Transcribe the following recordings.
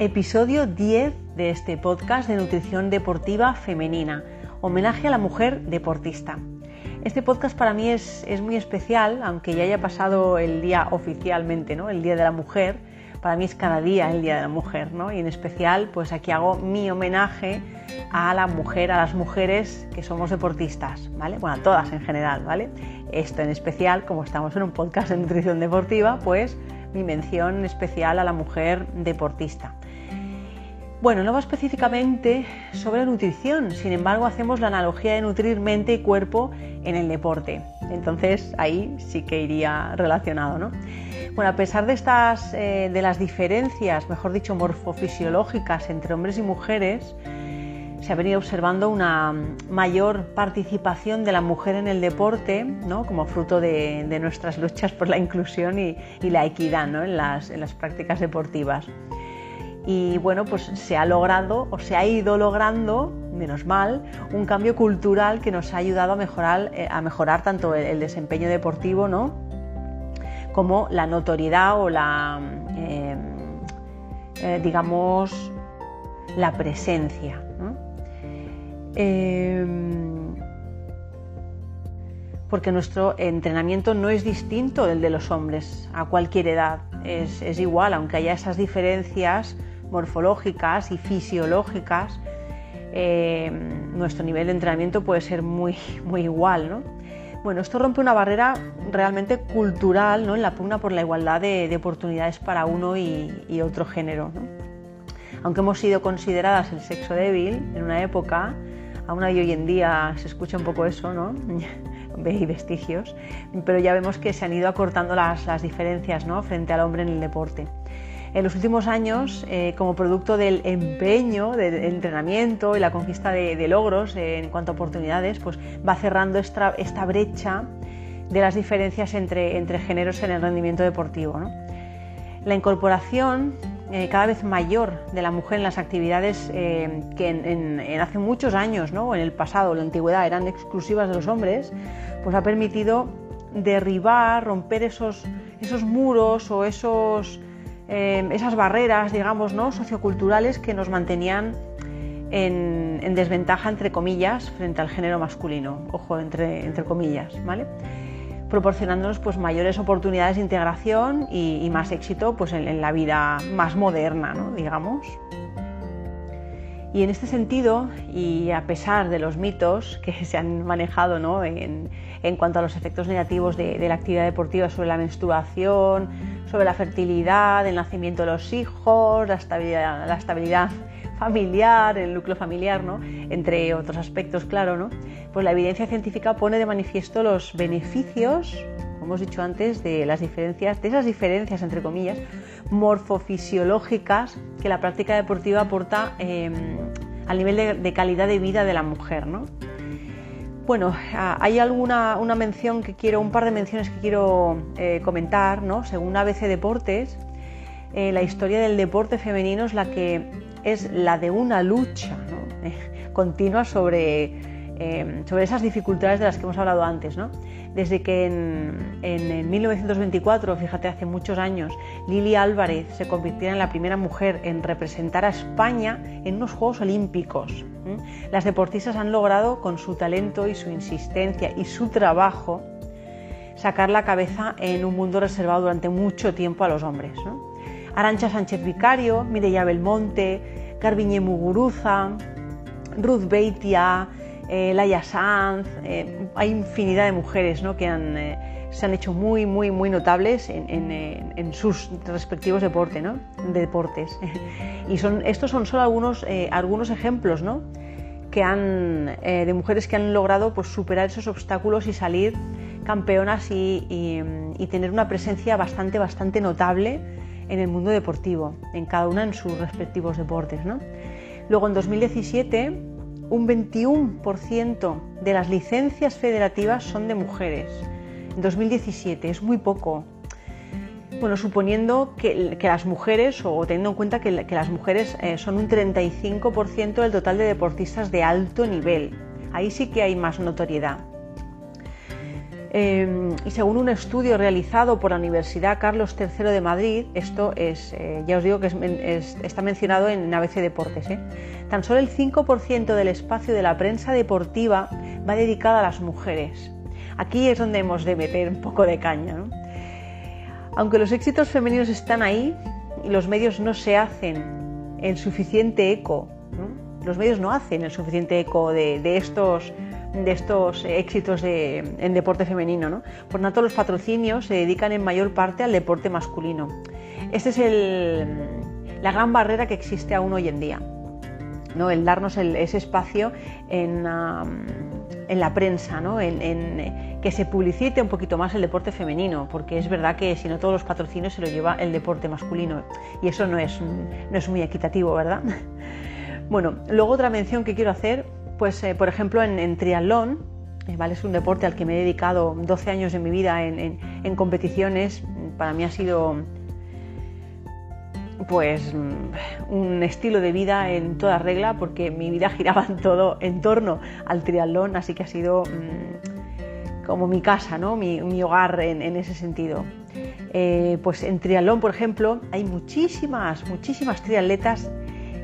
Episodio 10 de este podcast de nutrición deportiva femenina, homenaje a la mujer deportista. Este podcast para mí es, muy especial, aunque ya haya pasado el día oficialmente, ¿no? el Día de la Mujer, para mí es cada día el Día de la Mujer, ¿no? y en especial pues aquí hago mi homenaje a la mujer, a las mujeres que somos deportistas, ¿vale? Bueno, a todas en general, ¿vale? Esto en especial, como estamos en un podcast de nutrición deportiva, pues mi mención especial a la mujer deportista. Bueno, no va específicamente sobre nutrición, sin embargo hacemos la analogía de nutrir mente y cuerpo en el deporte. Entonces ahí sí que iría relacionado, ¿no? Bueno, a pesar de estas, eh, de las diferencias, mejor dicho, morfofisiológicas entre hombres y mujeres, se ha venido observando una mayor participación de la mujer en el deporte, ¿no? como fruto de, nuestras luchas por la inclusión y, la equidad ¿no? en, las, prácticas deportivas y bueno, pues se ha logrado o se ha ido logrando, menos mal, un cambio cultural que nos ha ayudado a mejorar, eh, tanto el, desempeño deportivo ¿no? como la notoriedad o la, eh, eh, digamos, la presencia. Porque nuestro entrenamiento no es distinto del de los hombres a cualquier edad, es, igual, aunque haya esas diferencias morfológicas y fisiológicas, eh, nuestro nivel de entrenamiento puede ser muy, muy igual. ¿no? Bueno, esto rompe una barrera realmente cultural ¿no? en la pugna por la igualdad de, oportunidades para uno y, otro género. Aunque hemos sido consideradas el sexo débil en una época, aún hoy en día se escucha un poco eso, ¿no? y vestigios, pero ya vemos que se han ido acortando las, las diferencias ¿no? frente al hombre en el deporte en los últimos años, eh, como producto del empeño, del entrenamiento y la conquista de, logros en cuanto a oportunidades, pues va cerrando esta, brecha de las diferencias entre, entre, géneros en el rendimiento deportivo. La incorporación eh, cada vez mayor de la mujer en las actividades que en, hace muchos años, ¿no? en el pasado, en la antigüedad, eran exclusivas de los hombres, pues ha permitido derribar, romper esos, esos muros o esos Em, esas barreras, digamos, ¿no? socioculturales que nos mantenían en, desventaja, entre comillas, frente al género masculino, ojo, entre, entre comillas, ¿vale? Proporcionándonos pues, mayores oportunidades de integración y, más éxito pues, en, la vida más moderna, ¿no? digamos. Y en este sentido, y a pesar de los mitos que se han manejado ¿no? en, en, cuanto a los efectos negativos de, de, la actividad deportiva sobre la menstruación, sobre la fertilidad, el nacimiento de los hijos, la estabilidad, la estabilidad familiar, el núcleo familiar, ¿no? entre otros aspectos, claro, ¿no? pues la evidencia científica pone de manifiesto los beneficios, como hemos dicho antes, de las diferencias, de esas diferencias, entre comillas, morfofisiológicas que la práctica deportiva aporta em, al nivel de, calidad de vida de la mujer. ¿no? Bueno, hay alguna una mención que quiero, un par de menciones que quiero eh, comentar, ¿no? Según ABC Deportes, eh, la historia del deporte femenino es la que es la de una lucha continua sobre, em, sobre esas dificultades de las que hemos hablado antes, desde que en, 1924, fíjate, hace muchos años, Lili Álvarez se convirtiera en la primera mujer en representar a España en unos Juegos Olímpicos. Las deportistas han logrado, con su talento y su insistencia y su trabajo, sacar la cabeza en un mundo reservado durante mucho tiempo a los hombres. Arancha Sánchez Vicario, Mireia Belmonte, Garbiñe Muguruza, Ruth Beitia, eh, Laia Sanz, eh, hay infinidad de mujeres que eh, se han hecho muy, muy, muy notables en, sus respectivos deportes. y son, estos son solo algunos, algunos ejemplos que han, de mujeres que han logrado pues, superar esos obstáculos y salir campeonas y, tener una presencia bastante, bastante notable en el mundo deportivo, en cada una en sus respectivos deportes. Luego en 2017 un 21% de las licencias federativas son de mujeres. En 2017 es muy poco. Bueno, suponiendo que, las mujeres, o teniendo en cuenta que, las mujeres eh, son un 35% del total de deportistas de alto nivel, ahí sí que hay más notoriedad. Em, y según un estudio realizado por la Universidad Carlos III de Madrid, esto es, eh, ya os digo que está mencionado en ABC Deportes, ¿eh? tan solo el 5% del espacio de la prensa deportiva va dedicado a las mujeres. Aquí es donde hemos de meter un poco de caña. Aunque los éxitos femeninos están ahí, los medios no se hacen el suficiente eco, los medios no hacen el suficiente eco de estos de estos éxitos en deporte femenino. Por tanto, los patrocinios se dedican en mayor parte al deporte masculino. Esta es la gran barrera que existe aún hoy en día. El darnos ese espacio en, la prensa, en, que se publicite un poquito más el deporte femenino, porque es verdad que si no todos los patrocinios se lo lleva el deporte masculino y eso no es, no es muy equitativo, ¿verdad? Bueno, luego otra mención que quiero hacer pues, eh, por ejemplo, en, triatlón, eh, ¿vale? es un deporte al que me he dedicado 12 años de mi vida en, competiciones. Para mí ha sido pues mm, un estilo de vida en toda regla porque mi vida giraba en todo en torno al triatlón, así que ha sido mm, como mi casa, ¿no? mi, hogar en, ese sentido. Eh, pues en triatlón, por ejemplo, hay muchísimas, muchísimas triatletas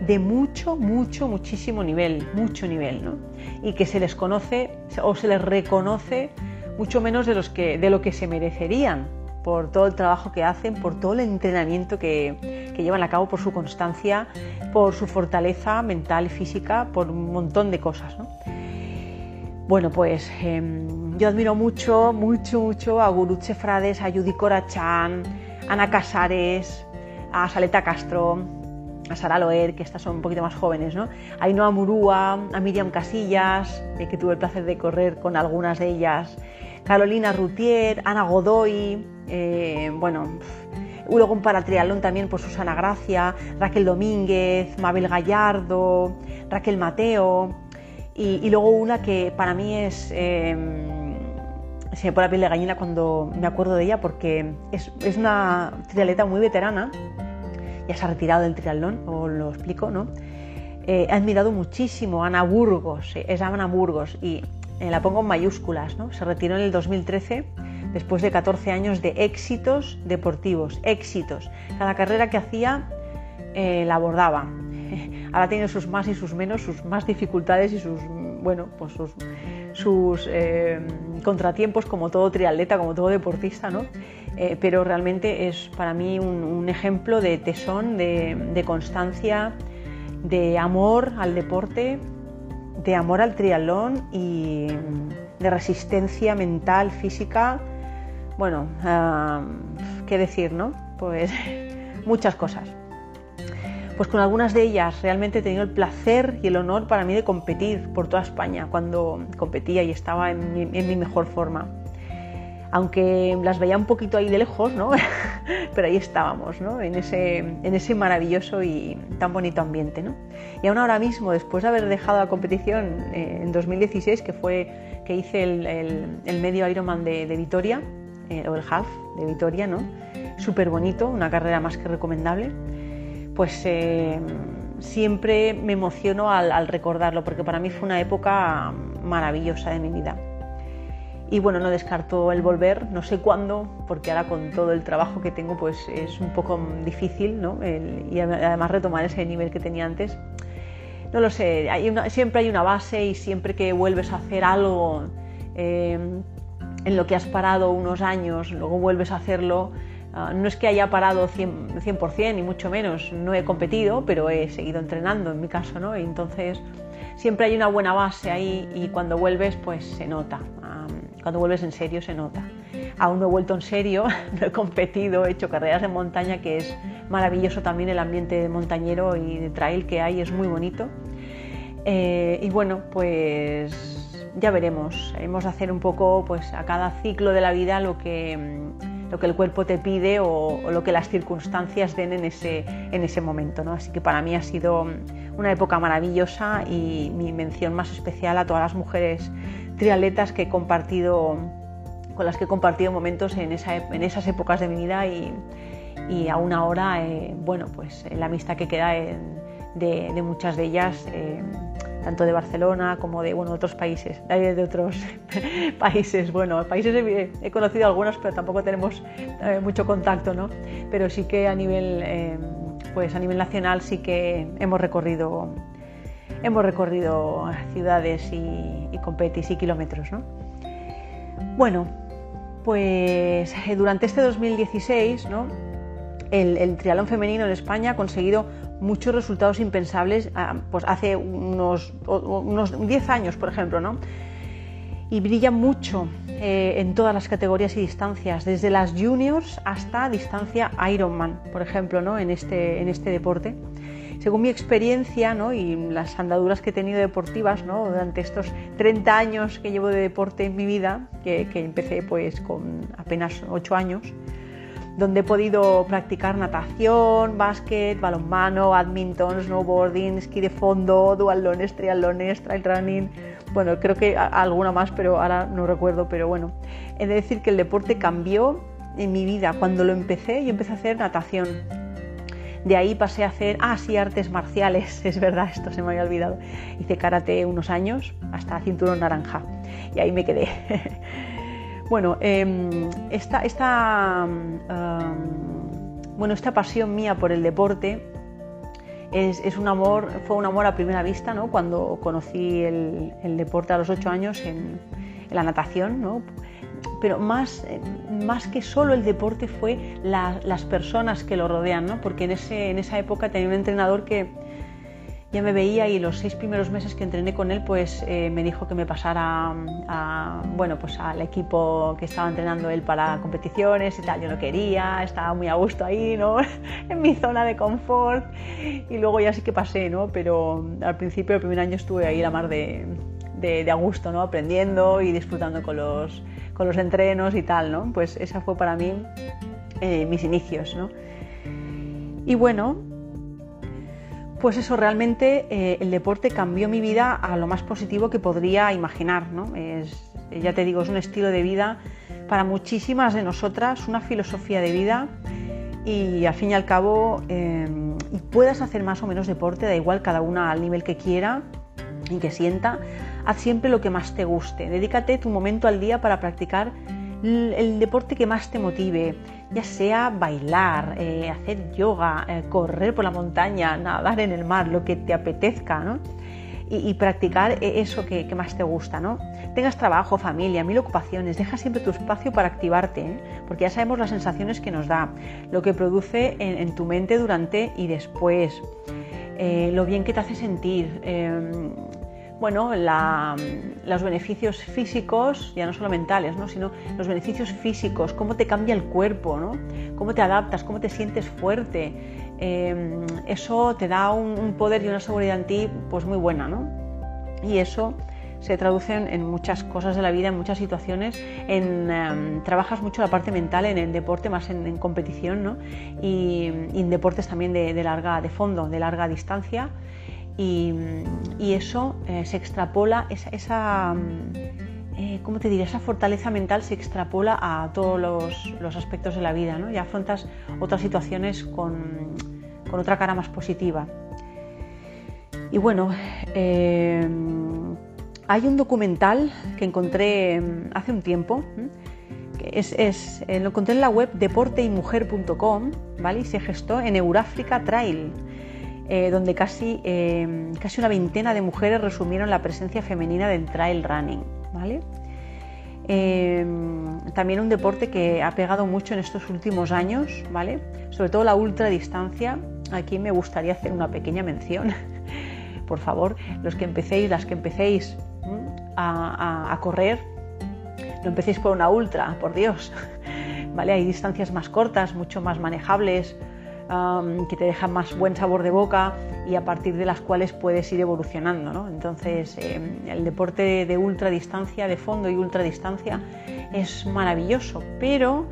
de mucho, mucho, muchísimo nivel, mucho nivel, ¿no? Y que se les conoce o se les reconoce mucho menos de, los que, de lo que se merecerían por todo el trabajo que hacen, por todo el entrenamiento que, llevan a cabo, por su constancia, por su fortaleza mental y física, por un montón de cosas. ¿no? Bueno, pues em, yo admiro mucho, mucho, mucho a Guruche Frades, a Judy Corachán, a Ana Casares, a Saleta Castro, a Sara Loer, que estas son un poquito más jóvenes, ¿no? A Ainhoa Murúa, a Miriam Casillas, eh, que tuve el placer de correr con algunas de ellas, Carolina Rutier, Ana Godoy, eh, bueno, luego un paratrialón también por Susana Gracia, Raquel Domínguez, Mabel Gallardo, Raquel Mateo, y, luego una que para mí es... Em, se me pone la piel de gallina cuando me acuerdo de ella porque es, es una trialeta muy veterana ya se ha retirado del triatlón, os lo explico, ¿no? Eh, he admirado muchísimo a Ana Burgos, es Ana Burgos, y eh, la pongo en mayúsculas, ¿no? Se retiró en el 2013 después de 14 años de éxitos deportivos, éxitos. Cada carrera que hacía eh, la abordaba. Ahora tiene sus más y sus menos, sus más dificultades y sus, bueno, pues sus, sus contratiempos como todo triatleta, como todo deportista, ¿no? Eh, pero realmente es para mí un, ejemplo de tesón, de, constancia, de amor al deporte, de amor al triatlón y de resistencia mental, física. Bueno, ah, qué decir, ¿no? Pues muchas cosas. Pues con algunas de ellas realmente he tenido el placer y el honor para mí de competir por toda España cuando competía y estaba en mi mejor forma aunque las veía un poquito ahí de lejos, ¿no? pero ahí estábamos, ¿no? en, ese, en ese maravilloso y tan bonito ambiente. ¿no? Y aún ahora mismo, después de haber dejado la competición eh, en 2016, que fue que hice el, medio Ironman de, Vitoria, eh, o el half de Vitoria, ¿no? súper bonito, una carrera más que recomendable, pues eh, siempre me emociono al recordarlo, porque para mí fue una época maravillosa de mi vida y bueno, no descarto el volver, no sé cuándo, porque ahora con todo el trabajo que tengo pues es un poco difícil, ¿no? y además retomar ese nivel que tenía antes. No lo sé, siempre hay una base y siempre que vuelves a hacer algo eh, en lo que has parado unos años, luego vuelves a hacerlo, ah, no es que haya parado 100%, 100%, ni mucho menos, no he competido, pero he seguido entrenando en mi caso, ¿no? Y entonces siempre hay una buena base ahí y cuando vuelves pues se nota cuando vuelves en serio se nota. Aún no he vuelto en serio, no he competido, he hecho carreras de montaña, que es maravilloso también el ambiente montañero y de trail que hay, es muy bonito. Eh, y bueno, pues ya veremos. Hemos de hacer un poco pues, a cada ciclo de la vida lo que, lo que el cuerpo te pide o, lo que las circunstancias den en ese, en ese momento. ¿no? Así que para mí ha sido mm, una época maravillosa y mi mención más especial a todas las mujeres triatletas que he compartido, con las que he compartido momentos en, en esas épocas de mi vida y, y aún ahora, eh, bueno, pues la amistad que queda de, muchas de ellas eh, tanto de Barcelona como de bueno, otros países, de otros países. Bueno, países he, conocido algunos, pero tampoco tenemos eh, mucho contacto, ¿no? Pero sí que a nivel, eh, pues a nivel nacional sí que hemos recorrido, hemos recorrido ciudades y, y competis y kilómetros, ¿no? Bueno, pues durante este 2016, ¿no? el, el triatlón femenino en España ha conseguido muchos resultados impensables ah, pues hace unos, unos 10 años, por ejemplo, ¿no? Y brilla mucho eh, en todas las categorías y distancias, desde las juniors hasta distancia Ironman, por ejemplo, ¿no? en, este, en este deporte. Según mi experiencia ¿no? y las andaduras que he tenido deportivas ¿no? durante estos 30 años que llevo de deporte en mi vida, que, que empecé pues con apenas 8 años, donde he podido practicar natación, básquet, balonmano, badminton, snowboarding, esquí de fondo, dualones, triatlones, trail running. Bueno, creo que alguna más, pero ahora no recuerdo, pero bueno. He de decir que el deporte cambió en mi vida. Cuando lo empecé, yo empecé a hacer natación. De ahí pasé a hacer, ah, sí, artes marciales, es verdad, esto se me había olvidado. Hice karate unos años, hasta cinturón naranja, y ahí me quedé. Bueno, em, esta, bueno, esta pasión mía por el deporte es, un amor, fue un amor a primera vista, ¿no? Cuando conocí el, deporte a los ocho años en, la natación, ¿no? Pero más, más que solo el deporte fue las personas que lo rodean, ¿no? Porque en, ese, en esa época tenía un entrenador que, ya me veía y los seis primeros meses que entrené con él, pues eh, me dijo que me pasara a, bueno, pues al equipo que estaba entrenando él para competiciones y tal. Yo no quería, estaba muy a gusto ahí, ¿no? en mi zona de confort. Y luego ya sí que pasé, ¿no? Pero al principio, el primer año estuve ahí la mar de, de, a gusto, ¿no? Aprendiendo y disfrutando con los, con los entrenos y tal, ¿no? Pues esa fue para mí eh, mis inicios, ¿no? Y bueno, pues eso, realmente eh, el deporte cambió mi vida a lo más positivo que podría imaginar. ¿no? Es, ya te digo, es un estilo de vida para muchísimas de nosotras, una filosofía de vida y al fin y al cabo eh, puedas hacer más o menos deporte, da igual cada una al nivel que quiera y que sienta, haz siempre lo que más te guste, dedícate tu momento al día para practicar el deporte que más te motive, ya sea bailar, eh, hacer yoga, eh, correr por la montaña, nadar en el mar, lo que te apetezca, ¿no? Y, practicar e, eso que, más te gusta, ¿no? Tengas trabajo, familia, mil ocupaciones, deja siempre tu espacio para activarte, ¿eh? porque ya sabemos las sensaciones que nos da, lo que produce en, tu mente durante y después, lo bien que te hace sentir em, bueno, los beneficios físicos, ya no solo mentales, ¿no? sino los beneficios físicos, cómo te cambia el cuerpo, ¿no? cómo te adaptas, cómo te sientes fuerte. Em, eso te da un, poder y una seguridad en ti pues muy buena. ¿no? Y eso se traduce en, muchas cosas de la vida, en muchas situaciones. En, em, trabajas mucho la parte mental en el deporte, más en, competición, ¿no? y, en deportes también de, larga, de fondo, de larga distancia y, eso eh, se extrapola, esa, mm, eh, ¿cómo te diré? Esa fortaleza mental se extrapola a todos los, aspectos de la vida, ¿no? Y afrontas otras situaciones con, otra cara más positiva. Y bueno, eh, hay un documental que encontré mm, hace un tiempo, que es, lo encontré en la web deporteymujer.com, ¿vale? Y se gestó en Euráfrica Trail. Eh, donde casi, eh, casi una veintena de mujeres resumieron la presencia femenina del trail running. ¿vale? Eh, también un deporte que ha pegado mucho en estos últimos años, ¿vale? sobre todo la ultradistancia. Aquí me gustaría hacer una pequeña mención. Por favor, los que empecéis, las que empecéis a, a correr, no empecéis por una ultra, por Dios. ¿Vale? Hay distancias más cortas, mucho más manejables, que te dejan más buen sabor de boca y a partir de las cuales puedes ir evolucionando. ¿no? Entonces, em, el deporte de ultradistancia, de fondo y ultradistancia, es maravilloso, pero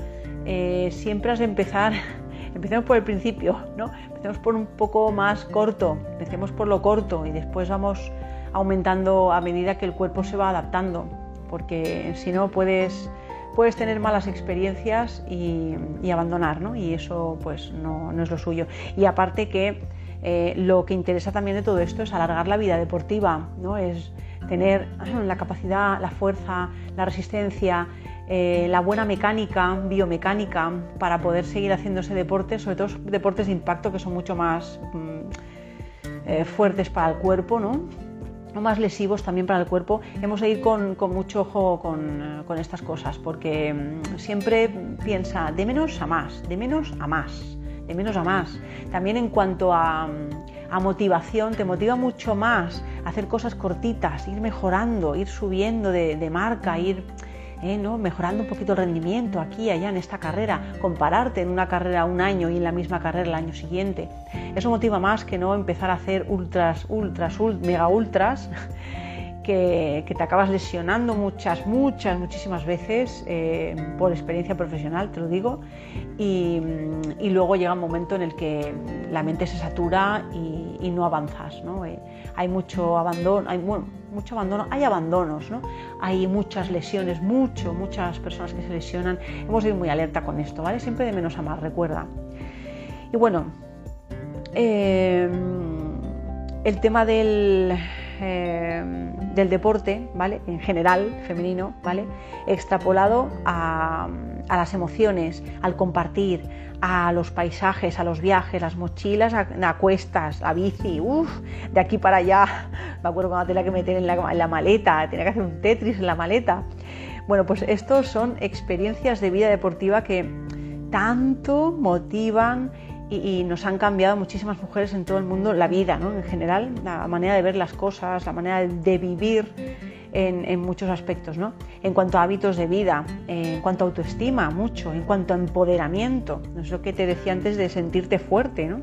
eh, siempre has de empezar. Empecemos por el principio, ¿no? Empecemos por un poco más corto, empecemos por lo corto y después vamos aumentando a medida que el cuerpo se va adaptando, porque si no puedes puedes tener malas experiencias y, abandonar, ¿no? Y eso pues no, es lo suyo. Y aparte que eh, lo que interesa también de todo esto es alargar la vida deportiva, ¿no? es tener la capacidad, la fuerza, la resistencia, eh, la buena mecánica, biomecánica, para poder seguir haciendo ese deporte, sobre todo deportes de impacto que son mucho más mm, eh, fuertes para el cuerpo, ¿no? Más lesivos también para el cuerpo, hemos de ir con, mucho ojo con, estas cosas, porque mm, siempre piensa de menos a más, de menos a más, de menos a más. También en cuanto a, motivación, te motiva mucho más hacer cosas cortitas, ir mejorando, ir subiendo de marca, ir ¿eh? mejorando un poquito el rendimiento aquí allá en esta carrera, compararte en una carrera un año y en la misma carrera el año siguiente. Eso motiva más que no empezar a hacer ultras, ultras, mega ultras. Que, te acabas lesionando muchas, muchas, muchísimas veces eh, por experiencia profesional, te lo digo, y, luego llega un momento en el que la mente se satura y, no avanzas. ¿no? Eh, hay mucho abandono, hay, mucho abandono, hay abandonos, ¿no? hay muchas lesiones, mucho, muchas personas que se lesionan. Hemos de ir muy alerta con esto, ¿vale? Siempre de menos a más, recuerda. Y bueno, eh, el tema del, eh, del deporte, ¿vale? En general, femenino, ¿vale? Extrapolado a, a las emociones, al compartir, a los paisajes, a los viajes, las mochilas a, cuestas, la bici, uff, de aquí para allá. Me acuerdo cuando tenía que meter en la, maleta, tenía que hacer un Tetris en la maleta. Bueno, pues estos son experiencias de vida deportiva que tanto motivan y, nos han cambiado muchísimas mujeres en todo el mundo la vida, ¿no? En general, la manera de ver las cosas, la manera de vivir en, muchos aspectos, ¿no? En cuanto a hábitos de vida, en cuanto a autoestima, mucho, en cuanto a empoderamiento, no es lo que te decía antes de sentirte fuerte, ¿no?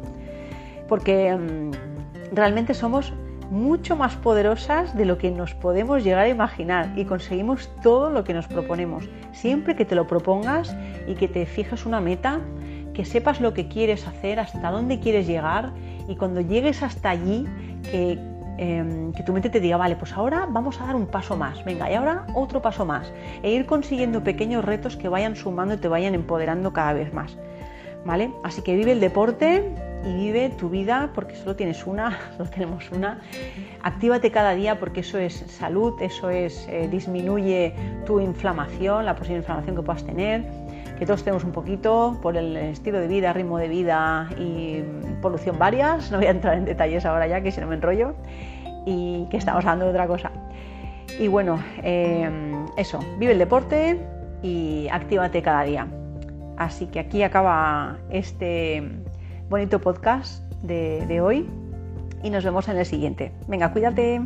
Porque mm, realmente somos mucho más poderosas de lo que nos podemos llegar a imaginar y conseguimos todo lo que nos proponemos. Siempre que te lo propongas y que te fijes una meta, que sepas lo que quieres hacer, hasta dónde quieres llegar y cuando llegues hasta allí, que, Em, que tu mente te diga, vale, pues ahora vamos a dar un paso más, venga, y ahora otro paso más, e ir consiguiendo pequeños retos que vayan sumando y te vayan empoderando cada vez más. ¿Vale? Así que vive el deporte y vive tu vida porque solo tienes una, solo tenemos una. Actívate cada día porque eso es salud, eso es eh, disminuye tu inflamación, la posible inflamación que puedas tener, que todos tenemos un poquito por el estilo de vida, ritmo de vida y polución varias. No voy a entrar en detalles ahora ya que si no me enrollo y que estamos hablando de otra cosa. Y bueno, em, eso, vive el deporte y actívate cada día. Así que aquí acaba este bonito podcast de hoy y nos vemos en el siguiente. Venga, cuídate.